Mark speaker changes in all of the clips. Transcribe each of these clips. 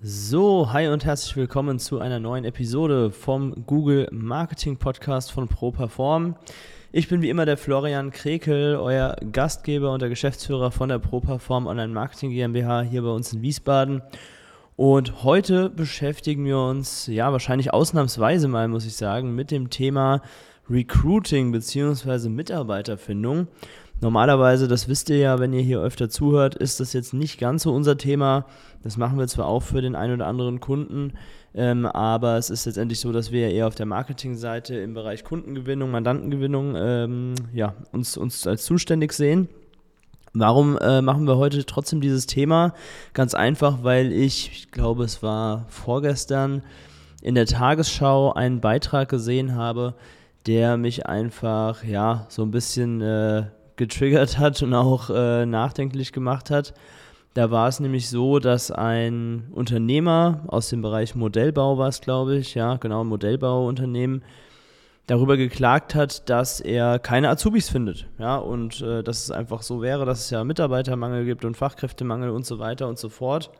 Speaker 1: So, hi und herzlich willkommen zu einer neuen Episode vom Google Marketing Podcast von ProPerform. Ich bin wie immer der Florian Krekel, euer Gastgeber und der Geschäftsführer von der ProPerform Online Marketing GmbH hier bei uns in Wiesbaden. Und heute beschäftigen wir uns, ja, wahrscheinlich ausnahmsweise mal, muss ich sagen, mit dem Thema Recruiting bzw. Mitarbeiterfindung. Normalerweise, das wisst ihr ja, wenn ihr hier öfter zuhört, ist das jetzt nicht ganz so unser Thema. Das machen wir zwar auch für den einen oder anderen Kunden, ähm, aber es ist letztendlich so, dass wir eher auf der Marketingseite im Bereich Kundengewinnung, Mandantengewinnung ähm, ja, uns, uns als zuständig sehen. Warum äh, machen wir heute trotzdem dieses Thema? Ganz einfach, weil ich, ich glaube, es war vorgestern, in der Tagesschau einen Beitrag gesehen habe, der mich einfach ja so ein bisschen äh, getriggert hat und auch äh, nachdenklich gemacht hat. Da war es nämlich so, dass ein Unternehmer aus dem Bereich Modellbau war es, glaube ich, ja, genau, Modellbauunternehmen, darüber geklagt hat, dass er keine Azubis findet. Ja, und äh, dass es einfach so wäre, dass es ja Mitarbeitermangel gibt und Fachkräftemangel und so weiter und so fort.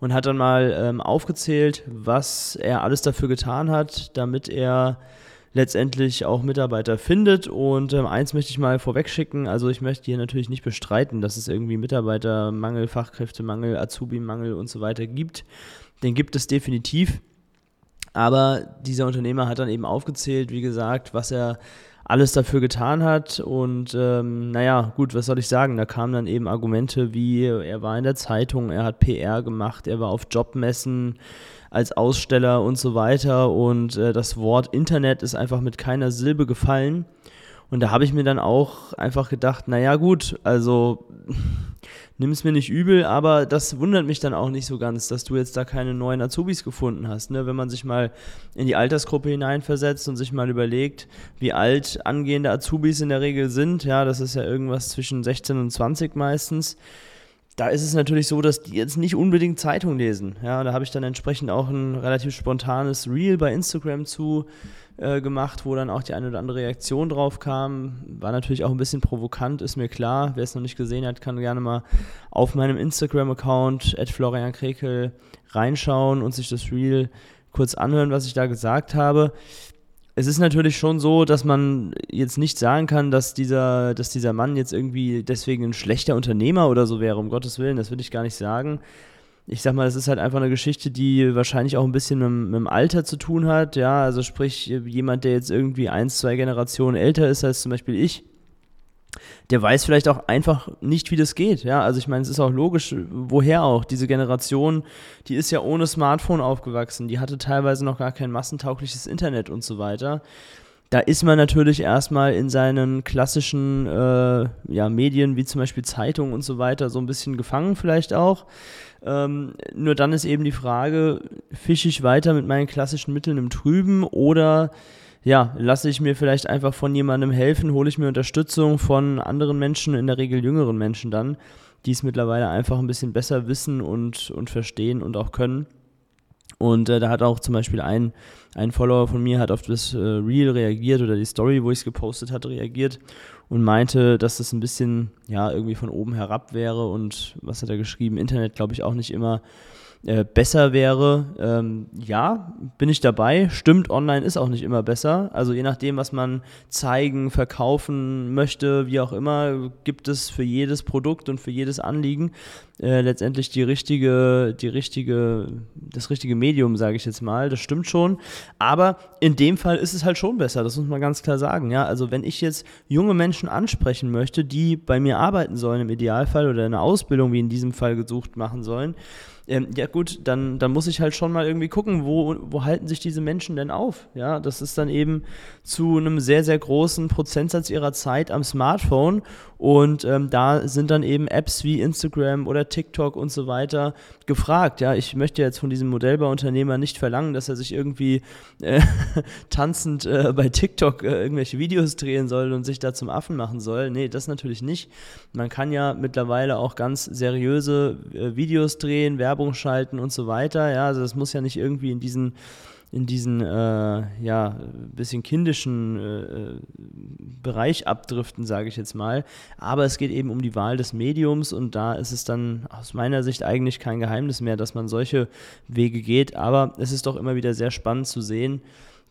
Speaker 1: Und hat dann mal ähm, aufgezählt, was er alles dafür getan hat, damit er letztendlich auch Mitarbeiter findet. Und ähm, eins möchte ich mal vorwegschicken, also ich möchte hier natürlich nicht bestreiten, dass es irgendwie Mitarbeitermangel, Fachkräftemangel, Azubi-Mangel und so weiter gibt. Den gibt es definitiv. Aber dieser Unternehmer hat dann eben aufgezählt, wie gesagt, was er alles dafür getan hat. Und ähm, naja, gut, was soll ich sagen? Da kamen dann eben Argumente wie, er war in der Zeitung, er hat PR gemacht, er war auf Jobmessen, als Aussteller und so weiter. Und äh, das Wort Internet ist einfach mit keiner Silbe gefallen. Und da habe ich mir dann auch einfach gedacht, naja gut, also nimm es mir nicht übel, aber das wundert mich dann auch nicht so ganz, dass du jetzt da keine neuen Azubis gefunden hast. Ne? Wenn man sich mal in die Altersgruppe hineinversetzt und sich mal überlegt, wie alt angehende Azubis in der Regel sind, ja, das ist ja irgendwas zwischen 16 und 20 meistens da ist es natürlich so, dass die jetzt nicht unbedingt Zeitung lesen. Ja, da habe ich dann entsprechend auch ein relativ spontanes Reel bei Instagram zu äh, gemacht, wo dann auch die eine oder andere Reaktion drauf kam. War natürlich auch ein bisschen provokant, ist mir klar. Wer es noch nicht gesehen hat, kann gerne mal auf meinem Instagram-Account Florian Krekel reinschauen und sich das Reel kurz anhören, was ich da gesagt habe es ist natürlich schon so, dass man jetzt nicht sagen kann, dass dieser, dass dieser Mann jetzt irgendwie deswegen ein schlechter Unternehmer oder so wäre, um Gottes Willen, das würde ich gar nicht sagen. Ich sag mal, es ist halt einfach eine Geschichte, die wahrscheinlich auch ein bisschen mit, mit, dem Alter zu tun hat, ja, also sprich, jemand, der jetzt irgendwie eins, zwei Generationen älter ist als zum Beispiel ich, der weiß vielleicht auch einfach nicht, wie das geht. Ja, also ich meine, es ist auch logisch, woher auch. Diese Generation, die ist ja ohne Smartphone aufgewachsen, die hatte teilweise noch gar kein massentaugliches Internet und so weiter. Da ist man natürlich erstmal in seinen klassischen äh, ja, Medien, wie zum Beispiel Zeitungen und so weiter, so ein bisschen gefangen vielleicht auch. Ähm, nur dann ist eben die Frage, fische ich weiter mit meinen klassischen Mitteln im Trüben oder ja, lasse ich mir vielleicht einfach von jemandem helfen, hole ich mir Unterstützung von anderen Menschen, in der Regel jüngeren Menschen dann, die es mittlerweile einfach ein bisschen besser wissen und, und verstehen und auch können. Und äh, da hat auch zum Beispiel ein, ein Follower von mir hat auf das äh, Reel reagiert oder die Story, wo ich es gepostet hatte, reagiert und meinte, dass das ein bisschen ja irgendwie von oben herab wäre und was hat er geschrieben? Internet glaube ich auch nicht immer äh, besser wäre. Ähm, ja, bin ich dabei. Stimmt, online ist auch nicht immer besser. Also je nachdem, was man zeigen, verkaufen möchte, wie auch immer, gibt es für jedes Produkt und für jedes Anliegen äh, letztendlich die richtige, die richtige, das richtige Medium, sage ich jetzt mal. Das stimmt schon. Aber in dem Fall ist es halt schon besser. Das muss man ganz klar sagen. Ja, also wenn ich jetzt junge Menschen ansprechen möchte, die bei mir arbeiten sollen im Idealfall oder eine Ausbildung wie in diesem Fall gesucht machen sollen, ähm, ja gut, dann, dann muss ich halt schon mal irgendwie gucken, wo, wo halten sich diese Menschen denn auf? Ja, das ist dann eben zu einem sehr, sehr großen Prozentsatz ihrer Zeit am Smartphone und ähm, da sind dann eben Apps wie Instagram oder TikTok und so weiter gefragt. Ja, ich möchte jetzt von diesem Modellbauunternehmer nicht verlangen, dass er sich irgendwie äh, tanzend äh, bei TikTok äh, irgendwelche Videos drehen soll und sich da zum Affen machen soll. Nee, das natürlich nicht. Man kann ja mittlerweile auch ganz seriöse äh, Videos drehen, Werbung schalten und so weiter. Ja, also das muss ja nicht irgendwie in diesen in diesen äh, ja bisschen kindischen äh, Bereich abdriften, sage ich jetzt mal. Aber es geht eben um die Wahl des Mediums und da ist es dann aus meiner Sicht eigentlich kein Geheimnis mehr, dass man solche Wege geht. Aber es ist doch immer wieder sehr spannend zu sehen,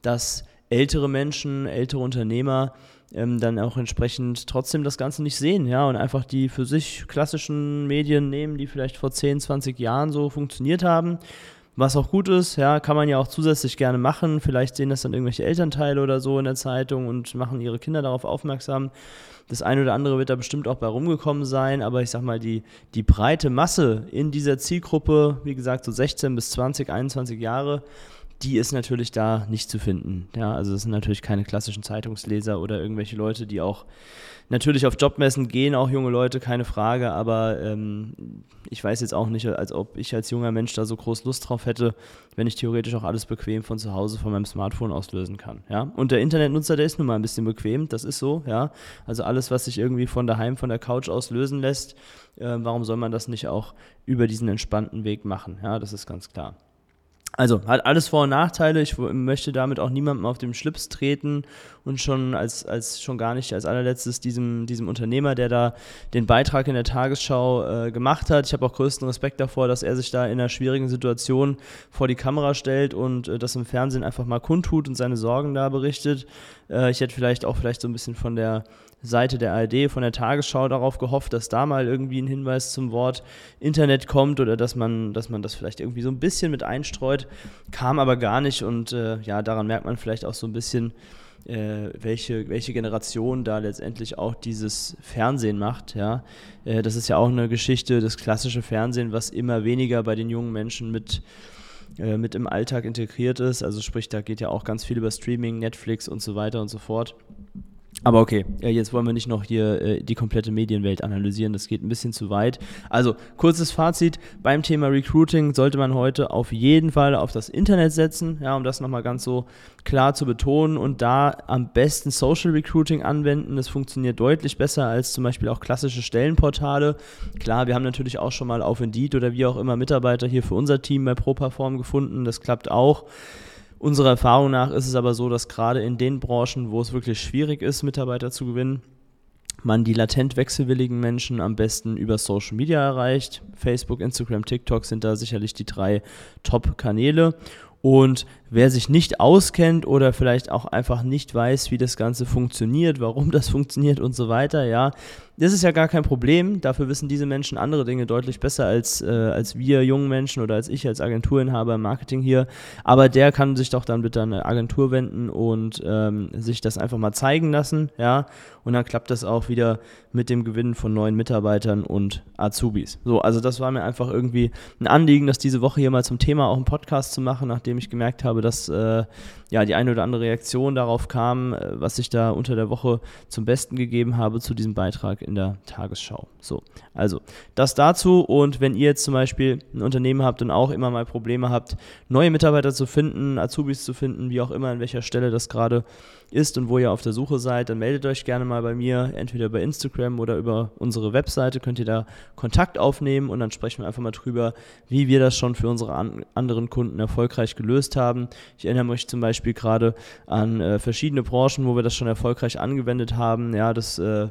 Speaker 1: dass ältere Menschen, ältere Unternehmer ähm, dann auch entsprechend trotzdem das Ganze nicht sehen, ja, und einfach die für sich klassischen Medien nehmen, die vielleicht vor 10, 20 Jahren so funktioniert haben. Was auch gut ist, ja, kann man ja auch zusätzlich gerne machen. Vielleicht sehen das dann irgendwelche Elternteile oder so in der Zeitung und machen ihre Kinder darauf aufmerksam. Das eine oder andere wird da bestimmt auch bei rumgekommen sein, aber ich sag mal, die, die breite Masse in dieser Zielgruppe, wie gesagt, so 16 bis 20, 21 Jahre, die ist natürlich da nicht zu finden. Ja, also es sind natürlich keine klassischen Zeitungsleser oder irgendwelche Leute, die auch natürlich auf Jobmessen gehen, auch junge Leute, keine Frage, aber ähm, ich weiß jetzt auch nicht, als ob ich als junger Mensch da so groß Lust drauf hätte, wenn ich theoretisch auch alles bequem von zu Hause von meinem Smartphone auslösen kann. Ja? Und der Internetnutzer, der ist nun mal ein bisschen bequem, das ist so, ja. Also alles, was sich irgendwie von daheim, von der Couch aus lösen lässt, äh, warum soll man das nicht auch über diesen entspannten Weg machen? Ja, das ist ganz klar. Also hat alles Vor- und Nachteile. Ich möchte damit auch niemandem auf den Schlips treten und schon als, als schon gar nicht als allerletztes diesem, diesem Unternehmer, der da den Beitrag in der Tagesschau äh, gemacht hat. Ich habe auch größten Respekt davor, dass er sich da in einer schwierigen Situation vor die Kamera stellt und äh, das im Fernsehen einfach mal kundtut und seine Sorgen da berichtet. Äh, ich hätte vielleicht auch vielleicht so ein bisschen von der Seite der ARD, von der Tagesschau darauf gehofft, dass da mal irgendwie ein Hinweis zum Wort Internet kommt oder dass man, dass man das vielleicht irgendwie so ein bisschen mit einstreut. Kam aber gar nicht und äh, ja, daran merkt man vielleicht auch so ein bisschen, äh, welche, welche Generation da letztendlich auch dieses Fernsehen macht. Ja? Äh, das ist ja auch eine Geschichte, das klassische Fernsehen, was immer weniger bei den jungen Menschen mit äh, mit im Alltag integriert ist. Also sprich, da geht ja auch ganz viel über Streaming, Netflix und so weiter und so fort. Aber okay, jetzt wollen wir nicht noch hier äh, die komplette Medienwelt analysieren, das geht ein bisschen zu weit. Also, kurzes Fazit, beim Thema Recruiting sollte man heute auf jeden Fall auf das Internet setzen, ja, um das nochmal ganz so klar zu betonen und da am besten Social Recruiting anwenden. Das funktioniert deutlich besser als zum Beispiel auch klassische Stellenportale. Klar, wir haben natürlich auch schon mal auf Indeed oder wie auch immer Mitarbeiter hier für unser Team bei ProPerform gefunden, das klappt auch. Unserer Erfahrung nach ist es aber so, dass gerade in den Branchen, wo es wirklich schwierig ist, Mitarbeiter zu gewinnen, man die latent wechselwilligen Menschen am besten über Social Media erreicht. Facebook, Instagram, TikTok sind da sicherlich die drei Top-Kanäle. Und wer sich nicht auskennt oder vielleicht auch einfach nicht weiß, wie das Ganze funktioniert, warum das funktioniert und so weiter, ja, das ist ja gar kein Problem. Dafür wissen diese Menschen andere Dinge deutlich besser als, äh, als wir jungen Menschen oder als ich als Agenturinhaber im Marketing hier. Aber der kann sich doch dann bitte an eine Agentur wenden und ähm, sich das einfach mal zeigen lassen, ja. Und dann klappt das auch wieder mit dem Gewinn von neuen Mitarbeitern und Azubis. So, also das war mir einfach irgendwie ein Anliegen, das diese Woche hier mal zum Thema auch einen Podcast zu machen, nachdem ich gemerkt habe, dass äh, ja die eine oder andere Reaktion darauf kam, äh, was ich da unter der Woche zum Besten gegeben habe zu diesem Beitrag in der Tagesschau. So, also das dazu und wenn ihr jetzt zum Beispiel ein Unternehmen habt und auch immer mal Probleme habt, neue Mitarbeiter zu finden, Azubis zu finden, wie auch immer, an welcher Stelle das gerade ist und wo ihr auf der Suche seid, dann meldet euch gerne mal bei mir, entweder bei Instagram oder über unsere Webseite, könnt ihr da Kontakt aufnehmen und dann sprechen wir einfach mal drüber, wie wir das schon für unsere an anderen Kunden erfolgreich gelöst haben. Ich erinnere mich zum Beispiel gerade an äh, verschiedene Branchen, wo wir das schon erfolgreich angewendet haben. Ja, das äh,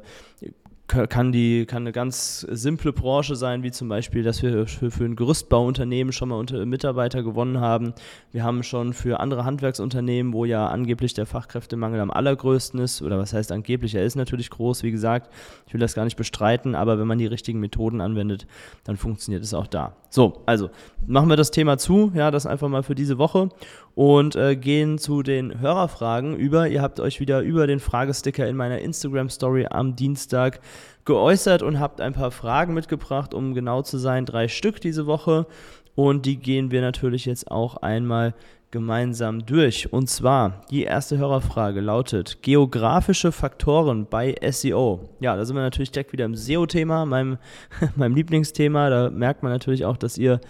Speaker 1: kann, die, kann eine ganz simple Branche sein, wie zum Beispiel, dass wir für, für ein Gerüstbauunternehmen schon mal unter, Mitarbeiter gewonnen haben. Wir haben schon für andere Handwerksunternehmen, wo ja angeblich der Fachkräftemangel am allergrößten ist, oder was heißt angeblich, er ist natürlich groß, wie gesagt, ich will das gar nicht bestreiten, aber wenn man die richtigen Methoden anwendet, dann funktioniert es auch da. So, also machen wir das Thema zu, ja, das einfach mal für diese Woche und äh, gehen zu den Hörerfragen über. Ihr habt euch wieder über den Fragesticker in meiner Instagram-Story am Dienstag geäußert und habt ein paar Fragen mitgebracht, um genau zu sein, drei Stück diese Woche. und die gehen wir natürlich jetzt auch einmal gemeinsam durch. Und zwar, die erste Hörerfrage lautet, geografische Faktoren bei SEO. Ja, da sind wir natürlich direkt wieder im SEO-Thema, meinem, meinem Lieblingsthema. Da merkt man natürlich auch, dass ihr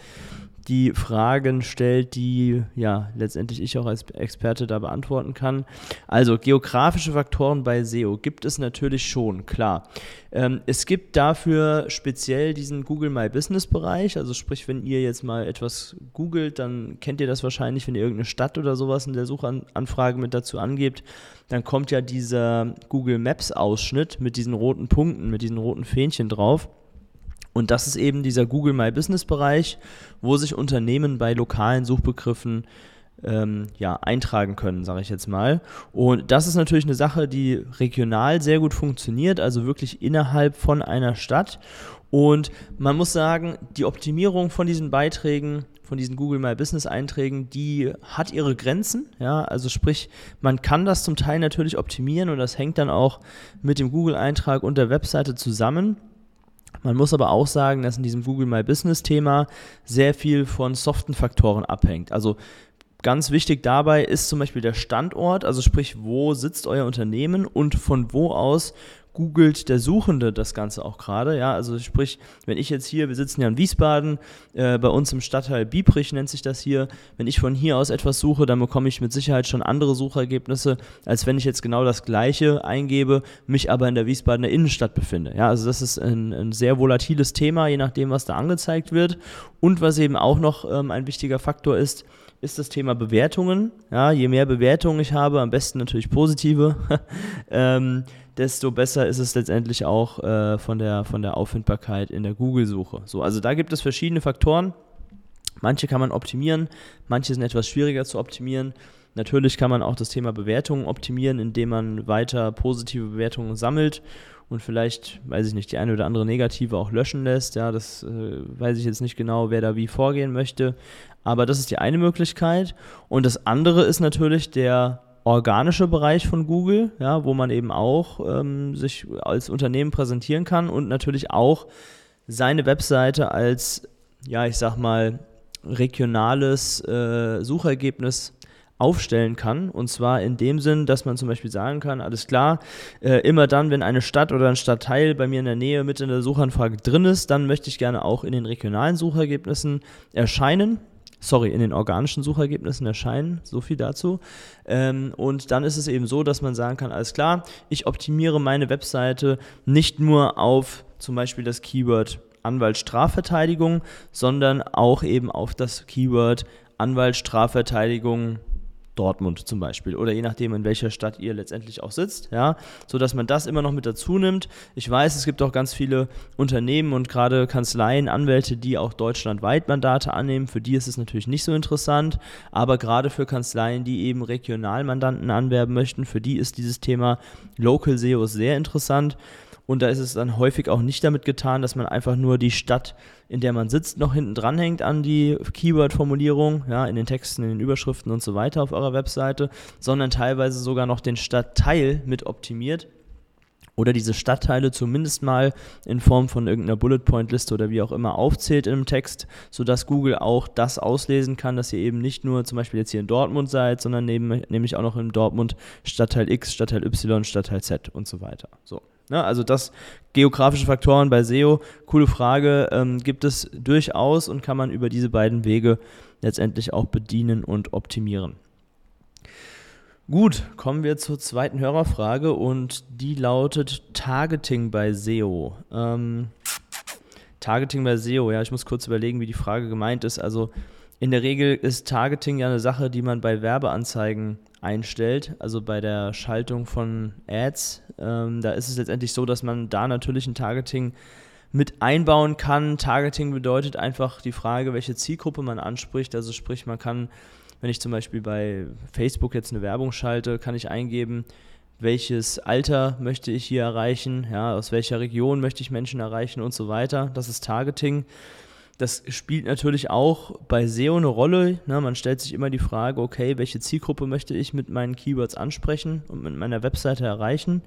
Speaker 1: die Fragen stellt, die ja letztendlich ich auch als Experte da beantworten kann. Also geografische Faktoren bei SEO gibt es natürlich schon, klar. Ähm, es gibt dafür speziell diesen Google My Business Bereich, also sprich, wenn ihr jetzt mal etwas googelt, dann kennt ihr das wahrscheinlich, wenn ihr irgendeine Stadt oder sowas in der Suchanfrage mit dazu angebt, dann kommt ja dieser Google Maps Ausschnitt mit diesen roten Punkten, mit diesen roten Fähnchen drauf. Und das ist eben dieser Google My Business Bereich, wo sich Unternehmen bei lokalen Suchbegriffen ähm, ja, eintragen können, sage ich jetzt mal. Und das ist natürlich eine Sache, die regional sehr gut funktioniert, also wirklich innerhalb von einer Stadt. Und man muss sagen, die Optimierung von diesen Beiträgen, von diesen Google My Business Einträgen, die hat ihre Grenzen. Ja, also sprich, man kann das zum Teil natürlich optimieren und das hängt dann auch mit dem Google Eintrag und der Webseite zusammen. Man muss aber auch sagen, dass in diesem Google My Business Thema sehr viel von soften Faktoren abhängt. Also Ganz wichtig dabei ist zum Beispiel der Standort, also sprich, wo sitzt euer Unternehmen und von wo aus googelt der Suchende das Ganze auch gerade. Ja, also sprich, wenn ich jetzt hier, wir sitzen ja in Wiesbaden, äh, bei uns im Stadtteil Biebrich nennt sich das hier, wenn ich von hier aus etwas suche, dann bekomme ich mit Sicherheit schon andere Suchergebnisse, als wenn ich jetzt genau das gleiche eingebe, mich aber in der Wiesbadener Innenstadt befinde. Ja, also das ist ein, ein sehr volatiles Thema, je nachdem, was da angezeigt wird. Und was eben auch noch ähm, ein wichtiger Faktor ist, ist das Thema Bewertungen. Ja, je mehr Bewertungen ich habe, am besten natürlich positive, ähm, desto besser ist es letztendlich auch äh, von, der, von der Auffindbarkeit in der Google-Suche. So, also da gibt es verschiedene Faktoren. Manche kann man optimieren, manche sind etwas schwieriger zu optimieren. Natürlich kann man auch das Thema Bewertungen optimieren, indem man weiter positive Bewertungen sammelt und vielleicht, weiß ich nicht, die eine oder andere negative auch löschen lässt. Ja, das äh, weiß ich jetzt nicht genau, wer da wie vorgehen möchte. Aber das ist die eine Möglichkeit. Und das andere ist natürlich der organische Bereich von Google, ja, wo man eben auch ähm, sich als Unternehmen präsentieren kann und natürlich auch seine Webseite als, ja, ich sag mal, regionales äh, Suchergebnis aufstellen kann. Und zwar in dem Sinn, dass man zum Beispiel sagen kann, alles klar, äh, immer dann, wenn eine Stadt oder ein Stadtteil bei mir in der Nähe mit in der Suchanfrage drin ist, dann möchte ich gerne auch in den regionalen Suchergebnissen erscheinen sorry, in den organischen Suchergebnissen erscheinen. So viel dazu. Ähm, und dann ist es eben so, dass man sagen kann, alles klar, ich optimiere meine Webseite nicht nur auf zum Beispiel das Keyword Anwalt Strafverteidigung, sondern auch eben auf das Keyword Anwalt Strafverteidigung Dortmund zum Beispiel oder je nachdem, in welcher Stadt ihr letztendlich auch sitzt, ja, so dass man das immer noch mit dazu nimmt. Ich weiß, es gibt auch ganz viele Unternehmen und gerade Kanzleien, Anwälte, die auch deutschlandweit Mandate annehmen. Für die ist es natürlich nicht so interessant, aber gerade für Kanzleien, die eben Regionalmandanten anwerben möchten, für die ist dieses Thema Local SEO sehr interessant. Und da ist es dann häufig auch nicht damit getan, dass man einfach nur die Stadt, in der man sitzt, noch hinten dranhängt an die Keyword-Formulierung, ja, in den Texten, in den Überschriften und so weiter auf eurer Webseite, sondern teilweise sogar noch den Stadtteil mit optimiert oder diese Stadtteile zumindest mal in Form von irgendeiner Bullet-Point-Liste oder wie auch immer aufzählt einem Text, sodass Google auch das auslesen kann, dass ihr eben nicht nur zum Beispiel jetzt hier in Dortmund seid, sondern neben, nämlich auch noch in Dortmund Stadtteil X, Stadtteil Y, Stadtteil Z und so weiter. So. Ne? Also das geografische Faktoren bei SEO, coole Frage, ähm, gibt es durchaus und kann man über diese beiden Wege letztendlich auch bedienen und optimieren. Gut, kommen wir zur zweiten Hörerfrage und die lautet Targeting bei SEO. Ähm, Targeting bei SEO, ja, ich muss kurz überlegen, wie die Frage gemeint ist. Also in der Regel ist Targeting ja eine Sache, die man bei Werbeanzeigen einstellt, also bei der Schaltung von Ads. Ähm, da ist es letztendlich so, dass man da natürlich ein Targeting mit einbauen kann. Targeting bedeutet einfach die Frage, welche Zielgruppe man anspricht. Also sprich, man kann, wenn ich zum Beispiel bei Facebook jetzt eine Werbung schalte, kann ich eingeben, welches Alter möchte ich hier erreichen, ja, aus welcher Region möchte ich Menschen erreichen und so weiter. Das ist Targeting. Das spielt natürlich auch bei SEO eine Rolle. Ne? Man stellt sich immer die Frage, okay, welche Zielgruppe möchte ich mit meinen Keywords ansprechen und mit meiner Webseite erreichen?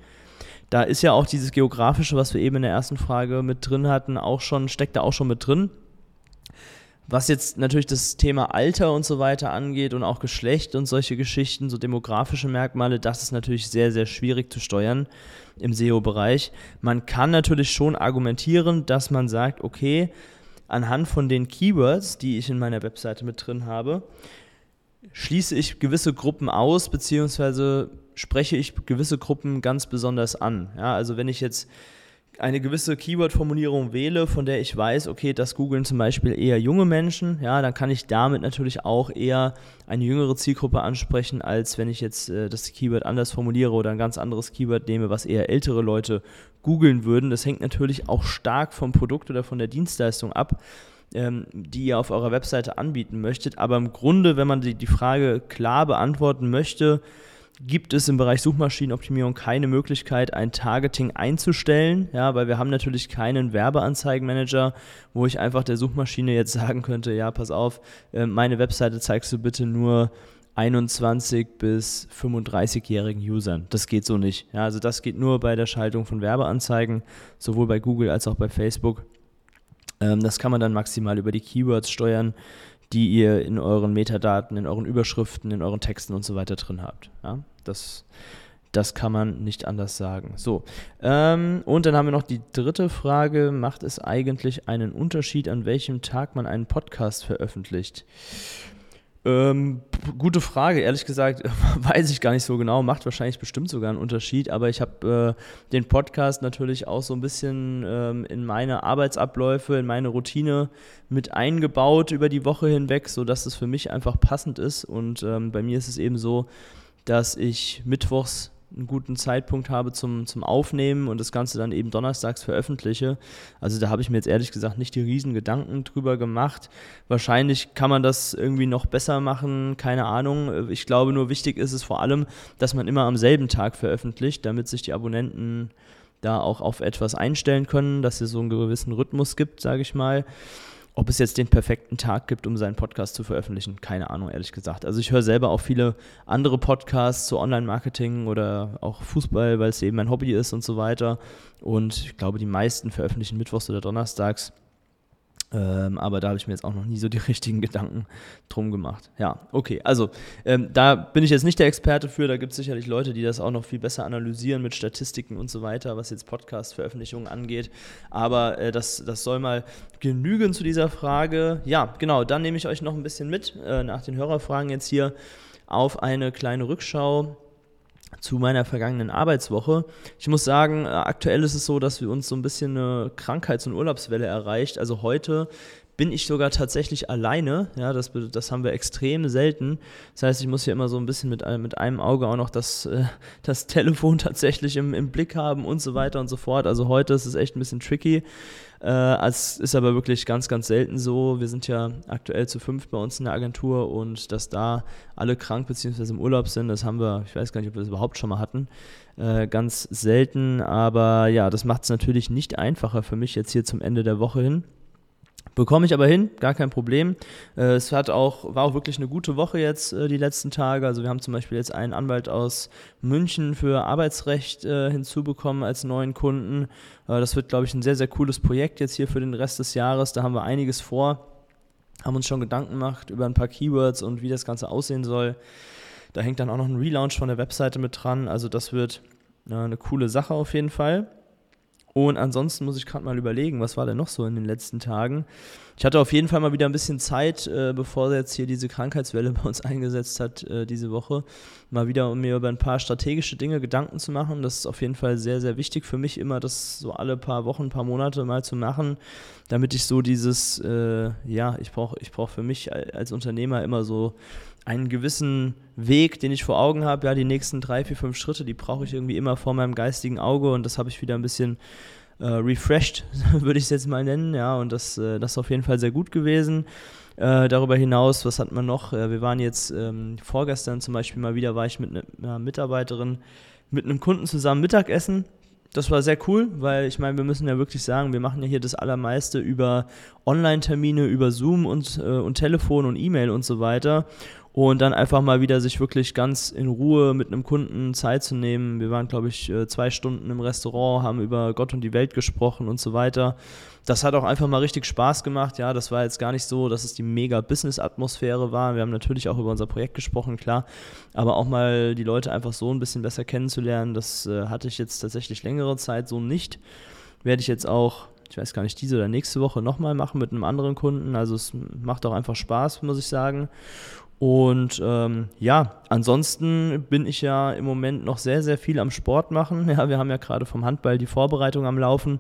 Speaker 1: Da ist ja auch dieses Geografische, was wir eben in der ersten Frage mit drin hatten, auch schon, steckt da auch schon mit drin. Was jetzt natürlich das Thema Alter und so weiter angeht und auch Geschlecht und solche Geschichten, so demografische Merkmale, das ist natürlich sehr, sehr schwierig zu steuern im SEO-Bereich. Man kann natürlich schon argumentieren, dass man sagt, okay, anhand von den Keywords, die ich in meiner Webseite mit drin habe, schließe ich gewisse Gruppen aus, beziehungsweise spreche ich gewisse Gruppen ganz besonders an. Ja, also wenn ich jetzt eine gewisse Keyword-Formulierung wähle, von der ich weiß, okay, das googeln zum Beispiel eher junge Menschen, ja, dann kann ich damit natürlich auch eher eine jüngere Zielgruppe ansprechen, als wenn ich jetzt äh, das Keyword anders formuliere oder ein ganz anderes Keyword nehme, was eher ältere Leute googeln würden. Das hängt natürlich auch stark vom Produkt oder von der Dienstleistung ab, ähm, die ihr auf eurer Webseite anbieten möchtet. Aber im Grunde, wenn man die, die Frage klar beantworten möchte, gibt es im Bereich Suchmaschinenoptimierung keine Möglichkeit, ein Targeting einzustellen, ja, weil wir haben natürlich keinen Werbeanzeigenmanager, wo ich einfach der Suchmaschine jetzt sagen könnte, ja, pass auf, äh, meine Webseite zeigst du bitte nur 21 bis 35-jährigen Usern. Das geht so nicht. Ja, also das geht nur bei der Schaltung von Werbeanzeigen, sowohl bei Google als auch bei Facebook. Ähm, das kann man dann maximal über die Keywords steuern die ihr in euren Metadaten, in euren Überschriften, in euren Texten und so weiter drin habt. Ja, das, das kann man nicht anders sagen. So, ähm, und dann haben wir noch die dritte Frage. Macht es eigentlich einen Unterschied, an welchem Tag man einen Podcast veröffentlicht? Ähm, gute Frage, ehrlich gesagt, weiß ich gar nicht so genau, macht wahrscheinlich bestimmt sogar einen Unterschied, aber ich habe äh, den Podcast natürlich auch so ein bisschen ähm, in meine Arbeitsabläufe, in meine Routine mit eingebaut über die Woche hinweg, sodass es für mich einfach passend ist. Und ähm, bei mir ist es eben so, dass ich mittwochs einen guten Zeitpunkt habe zum, zum Aufnehmen und das Ganze dann eben donnerstags veröffentliche. Also da habe ich mir jetzt ehrlich gesagt nicht die riesen Gedanken drüber gemacht. Wahrscheinlich kann man das irgendwie noch besser machen, keine Ahnung. Ich glaube nur wichtig ist es vor allem, dass man immer am selben Tag veröffentlicht, damit sich die Abonnenten da auch auf etwas einstellen können, dass es so einen gewissen Rhythmus gibt, sage ich mal. Ob es jetzt den perfekten Tag gibt, um seinen Podcast zu veröffentlichen, keine Ahnung, ehrlich gesagt. Also ich höre selber auch viele andere Podcasts zu Online-Marketing oder auch Fußball, weil es eben mein Hobby ist und so weiter. Und ich glaube, die meisten veröffentlichen mittwochs oder donnerstags. Ähm, aber da habe ich mir jetzt auch noch nie so die richtigen Gedanken drum gemacht. Ja, okay. Also ähm, da bin ich jetzt nicht der Experte für. Da gibt es sicherlich Leute, die das auch noch viel besser analysieren mit Statistiken und so weiter, was jetzt Podcast-Veröffentlichungen angeht. Aber äh, das, das soll mal genügen zu dieser Frage. Ja, genau. Dann nehme ich euch noch ein bisschen mit äh, nach den Hörerfragen jetzt hier auf eine kleine Rückschau zu meiner vergangenen Arbeitswoche. Ich muss sagen, äh, aktuell ist es so, dass wir uns so ein bisschen eine Krankheits- und Urlaubswelle erreicht. Also heute bin ich sogar tatsächlich alleine. Ja, das, das haben wir extrem selten. Das heißt, ich muss hier immer so ein bisschen mit, mit einem Auge auch noch das, äh, das Telefon tatsächlich im, im Blick haben und so weiter und so fort. Also heute ist es echt ein bisschen tricky. Äh, es ist aber wirklich ganz, ganz selten so. Wir sind ja aktuell zu fünf bei uns in der Agentur und dass da alle krank bzw. im Urlaub sind, das haben wir, ich weiß gar nicht, ob wir das überhaupt schon mal hatten, äh, ganz selten. Aber ja, das macht es natürlich nicht einfacher für mich jetzt hier zum Ende der Woche hin. Bekomme ich aber hin, gar kein Problem. Äh, es hat auch, war auch wirklich eine gute Woche jetzt äh, die letzten Tage. Also wir haben zum Beispiel jetzt einen Anwalt aus München für Arbeitsrecht äh, hinzubekommen als neuen Kunden. das wird, glaube ich, ein sehr, sehr cooles Projekt jetzt hier für den Rest des Jahres. Da haben wir einiges vor, haben uns schon Gedanken gemacht über ein paar Keywords und wie das Ganze aussehen soll. Da hängt dann auch noch ein Relaunch von der Webseite mit dran. Also das wird eine coole Sache auf jeden Fall. Und ansonsten muss ich gerade mal überlegen, was war denn noch so in den letzten Tagen? Ich hatte auf jeden Fall mal wieder ein bisschen Zeit, äh, bevor jetzt hier diese Krankheitswelle bei uns eingesetzt hat, äh, diese Woche, mal wieder, um mir über ein paar strategische Dinge Gedanken zu machen. Das ist auf jeden Fall sehr, sehr wichtig für mich, immer das so alle paar Wochen, paar Monate mal zu machen, damit ich so dieses, äh, ja, ich brauche ich brauch für mich als Unternehmer immer so einen gewissen Weg, den ich vor Augen habe, ja, die nächsten drei, vier, fünf Schritte, die brauche ich irgendwie immer vor meinem geistigen Auge und das habe ich wieder ein bisschen äh, refreshed, würde ich es jetzt mal nennen, ja, und das, äh, das ist auf jeden Fall sehr gut gewesen. Äh, darüber hinaus, was hat man noch? Äh, wir waren jetzt ähm, vorgestern zum Beispiel mal wieder, war ich mit einer Mitarbeiterin, mit einem Kunden zusammen Mittagessen das war sehr cool, weil ich meine, wir müssen ja wirklich sagen, wir machen ja hier das Allermeiste über Online-Termine, über Zoom und, äh, und Telefon und E-Mail und so weiter. Und dann einfach mal wieder sich wirklich ganz in Ruhe mit einem Kunden Zeit zu nehmen. Wir waren, glaube ich, äh, zwei Stunden im Restaurant, haben über Gott und die Welt gesprochen und so weiter. Das hat auch einfach mal richtig Spaß gemacht. Ja, das war jetzt gar nicht so, dass es die mega Business-Atmosphäre war. Wir haben natürlich auch über unser Projekt gesprochen, klar. Aber auch mal die Leute einfach so ein bisschen besser kennenzulernen, das äh, hatte ich jetzt tatsächlich längere Zeit so nicht. Werde ich jetzt auch ich weiß gar nicht, diese oder nächste Woche nochmal machen mit einem anderen Kunden. Also es macht auch einfach Spaß, muss ich sagen. Und ähm, ja, ansonsten bin ich ja im Moment noch sehr, sehr viel am Sport machen. Ja, wir haben ja gerade vom Handball die Vorbereitung am Laufen.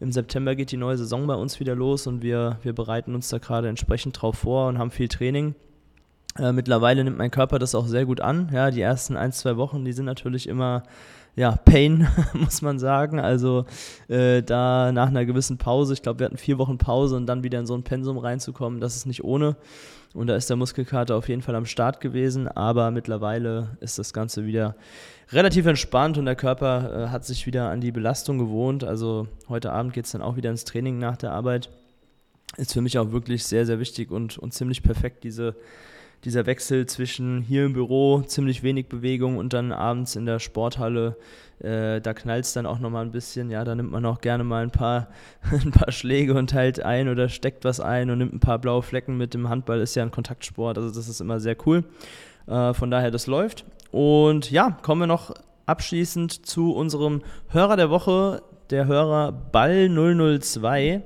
Speaker 1: Im September geht die neue Saison bei uns wieder los und wir, wir bereiten uns da gerade entsprechend drauf vor und haben viel Training. Äh, mittlerweile nimmt mein Körper das auch sehr gut an. Ja, die ersten ein, zwei Wochen, die sind natürlich immer ja, Pain, muss man sagen. Also äh, da nach einer gewissen Pause, ich glaube, wir hatten vier Wochen Pause und dann wieder in so ein Pensum reinzukommen, das ist nicht ohne. Und da ist der Muskelkater auf jeden Fall am Start gewesen, aber mittlerweile ist das Ganze wieder relativ entspannt und der Körper äh, hat sich wieder an die Belastung gewohnt. Also heute Abend geht es dann auch wieder ins Training nach der Arbeit. Ist für mich auch wirklich sehr, sehr wichtig und, und ziemlich perfekt, diese dieser Wechsel zwischen hier im Büro ziemlich wenig Bewegung und dann abends in der Sporthalle, äh, da knallt es dann auch nochmal ein bisschen. Ja, da nimmt man auch gerne mal ein paar, ein paar Schläge und teilt ein oder steckt was ein und nimmt ein paar blaue Flecken mit. Dem Handball ist ja ein Kontaktsport, also das ist immer sehr cool. Äh, von daher, das läuft. Und ja, kommen wir noch abschließend zu unserem Hörer der Woche, der Hörer Ball 002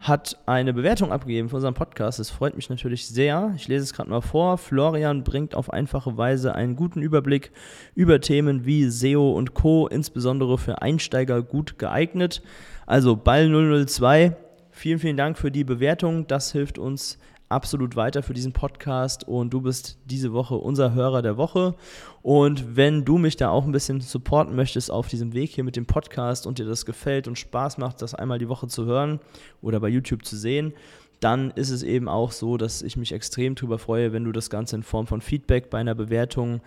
Speaker 1: hat eine Bewertung abgegeben für unseren Podcast. Das freut mich natürlich sehr. Ich lese es gerade mal vor. Florian bringt auf einfache Weise einen guten Überblick über Themen wie SEO und Co., insbesondere für Einsteiger gut geeignet. Also Ball 002. Vielen, vielen Dank für die Bewertung. Das hilft uns absolut weiter für diesen Podcast und du bist diese Woche unser Hörer der Woche. Und wenn du mich da auch ein bisschen supporten möchtest auf diesem Weg hier mit dem Podcast und dir das gefällt und Spaß macht, das einmal die Woche zu hören oder bei YouTube zu sehen, dann ist es eben auch so, dass ich mich extrem darüber freue, wenn du das Ganze in Form von Feedback bei einer Bewertung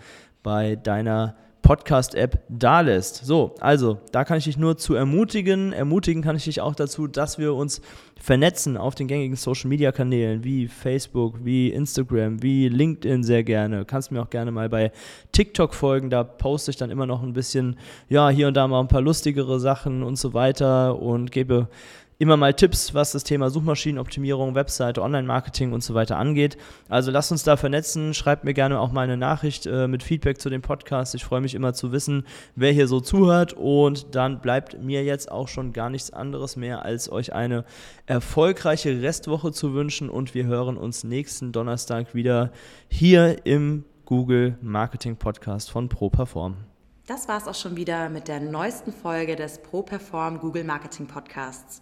Speaker 1: bei deiner Podcast-App da lässt. So, also, da kann ich dich nur zu ermutigen. Ermutigen kann ich dich auch dazu, dass wir uns vernetzen auf den gängigen Social-Media-Kanälen wie Facebook, wie Instagram, wie LinkedIn sehr gerne. Du kannst mir auch gerne mal bei TikTok folgen, da poste ich dann immer noch ein bisschen, ja, hier und da mal ein paar lustigere Sachen und so weiter und gebe immer mal Tipps, was das Thema Suchmaschinenoptimierung, Webseite, Online-Marketing und so weiter angeht. Also lasst uns da vernetzen. Schreibt mir gerne auch mal eine Nachricht äh, mit Feedback zu dem Podcast. Ich freue mich immer zu wissen, wer hier so zuhört. Und dann bleibt mir jetzt auch schon gar nichts anderes mehr, als euch eine erfolgreiche Restwoche zu wünschen. Und wir hören uns nächsten Donnerstag wieder hier im Google Marketing Podcast von ProPerform.
Speaker 2: Das war es auch schon wieder mit der neuesten Folge des ProPerform Google Marketing Podcasts.